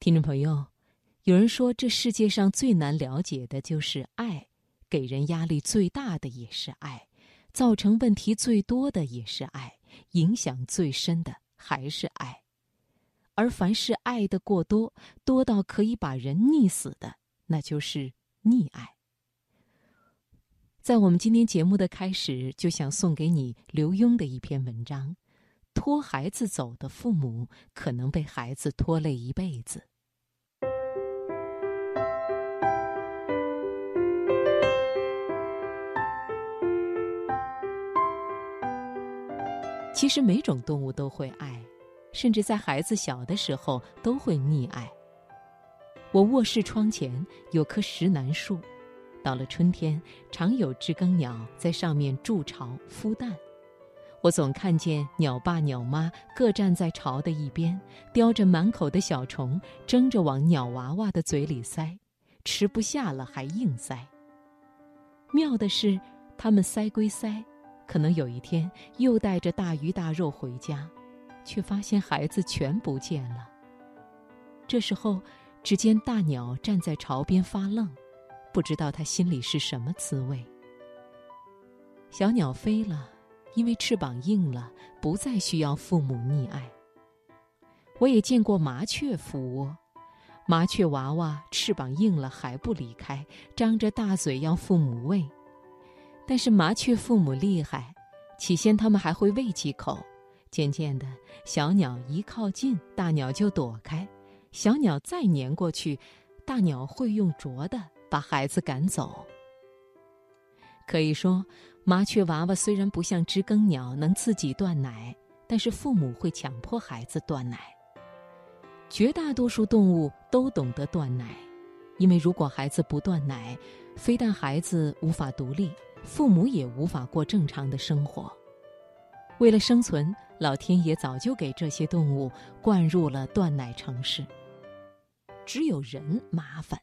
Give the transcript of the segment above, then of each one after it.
听众朋友，有人说这世界上最难了解的就是爱，给人压力最大的也是爱，造成问题最多的也是爱，影响最深的还是爱。而凡是爱的过多，多到可以把人溺死的，那就是溺爱。在我们今天节目的开始，就想送给你刘墉的一篇文章：拖孩子走的父母，可能被孩子拖累一辈子。其实每种动物都会爱，甚至在孩子小的时候都会溺爱。我卧室窗前有棵石楠树，到了春天，常有知更鸟在上面筑巢孵蛋。我总看见鸟爸鸟妈各站在巢的一边，叼着满口的小虫，争着往鸟娃娃的嘴里塞，吃不下了还硬塞。妙的是，它们塞归塞。可能有一天又带着大鱼大肉回家，却发现孩子全不见了。这时候，只见大鸟站在巢边发愣，不知道它心里是什么滋味。小鸟飞了，因为翅膀硬了，不再需要父母溺爱。我也见过麻雀孵窝，麻雀娃娃翅膀硬了还不离开，张着大嘴要父母喂。但是麻雀父母厉害，起先他们还会喂几口，渐渐的，小鸟一靠近，大鸟就躲开；小鸟再粘过去，大鸟会用啄的把孩子赶走。可以说，麻雀娃娃虽然不像知更鸟能自己断奶，但是父母会强迫孩子断奶。绝大多数动物都懂得断奶，因为如果孩子不断奶，非但孩子无法独立。父母也无法过正常的生活。为了生存，老天爷早就给这些动物灌入了断奶程式。只有人麻烦，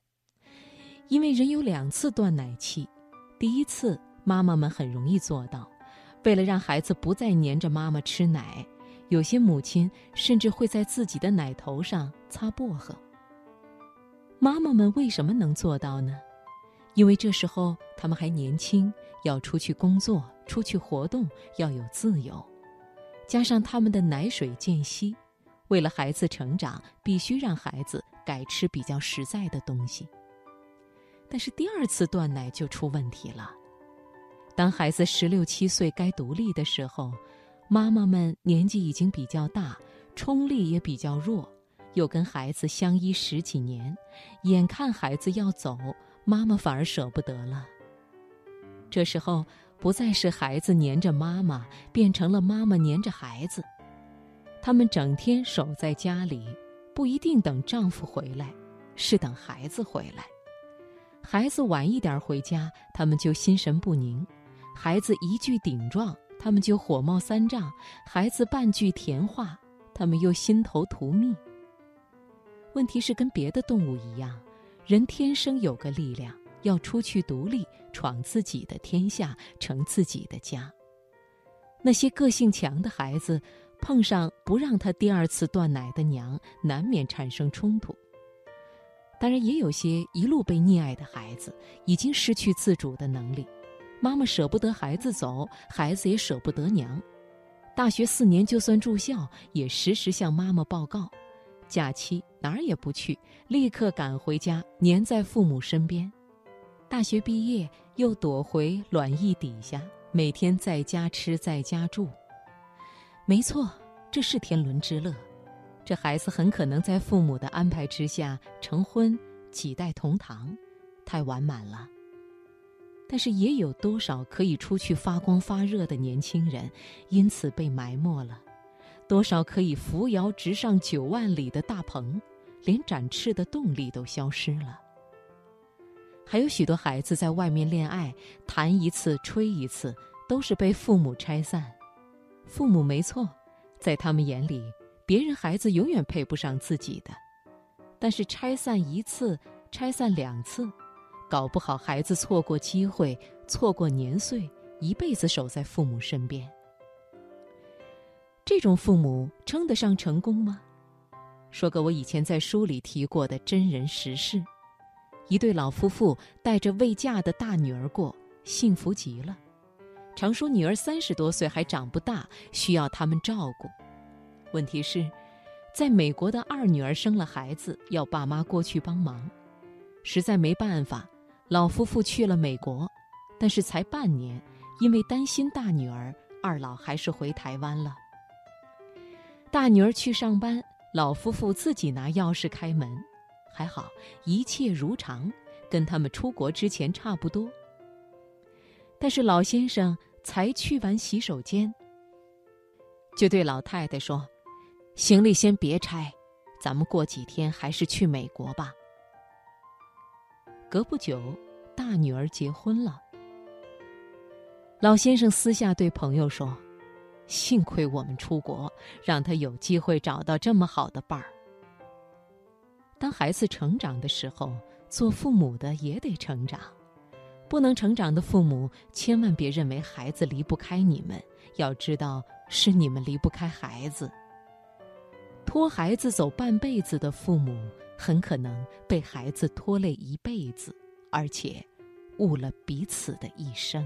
因为人有两次断奶期。第一次，妈妈们很容易做到，为了让孩子不再黏着妈妈吃奶，有些母亲甚至会在自己的奶头上擦薄荷。妈妈们为什么能做到呢？因为这时候他们还年轻，要出去工作、出去活动，要有自由，加上他们的奶水渐稀，为了孩子成长，必须让孩子改吃比较实在的东西。但是第二次断奶就出问题了，当孩子十六七岁该独立的时候，妈妈们年纪已经比较大，冲力也比较弱，又跟孩子相依十几年，眼看孩子要走。妈妈反而舍不得了。这时候，不再是孩子黏着妈妈，变成了妈妈黏着孩子。他们整天守在家里，不一定等丈夫回来，是等孩子回来。孩子晚一点回家，他们就心神不宁；孩子一句顶撞，他们就火冒三丈；孩子半句甜话，他们又心头涂蜜。问题是，跟别的动物一样。人天生有个力量，要出去独立，闯自己的天下，成自己的家。那些个性强的孩子，碰上不让他第二次断奶的娘，难免产生冲突。当然，也有些一路被溺爱的孩子，已经失去自主的能力。妈妈舍不得孩子走，孩子也舍不得娘。大学四年，就算住校，也时时向妈妈报告。假期哪儿也不去，立刻赶回家，黏在父母身边。大学毕业又躲回暖意底下，每天在家吃，在家住。没错，这是天伦之乐。这孩子很可能在父母的安排之下成婚，几代同堂，太完满了。但是也有多少可以出去发光发热的年轻人，因此被埋没了。多少可以扶摇直上九万里的大鹏，连展翅的动力都消失了。还有许多孩子在外面恋爱，谈一次吹一次，都是被父母拆散。父母没错，在他们眼里，别人孩子永远配不上自己的。但是拆散一次，拆散两次，搞不好孩子错过机会，错过年岁，一辈子守在父母身边。这种父母称得上成功吗？说个我以前在书里提过的真人实事：一对老夫妇带着未嫁的大女儿过，幸福极了。常说女儿三十多岁还长不大，需要他们照顾。问题是，在美国的二女儿生了孩子，要爸妈过去帮忙，实在没办法，老夫妇去了美国。但是才半年，因为担心大女儿，二老还是回台湾了。大女儿去上班，老夫妇自己拿钥匙开门，还好一切如常，跟他们出国之前差不多。但是老先生才去完洗手间，就对老太太说：“行李先别拆，咱们过几天还是去美国吧。”隔不久，大女儿结婚了。老先生私下对朋友说：“幸亏我们出国，让他有机会找到这么好的伴儿。当孩子成长的时候，做父母的也得成长。不能成长的父母，千万别认为孩子离不开你们，要知道是你们离不开孩子。拖孩子走半辈子的父母，很可能被孩子拖累一辈子，而且误了彼此的一生。”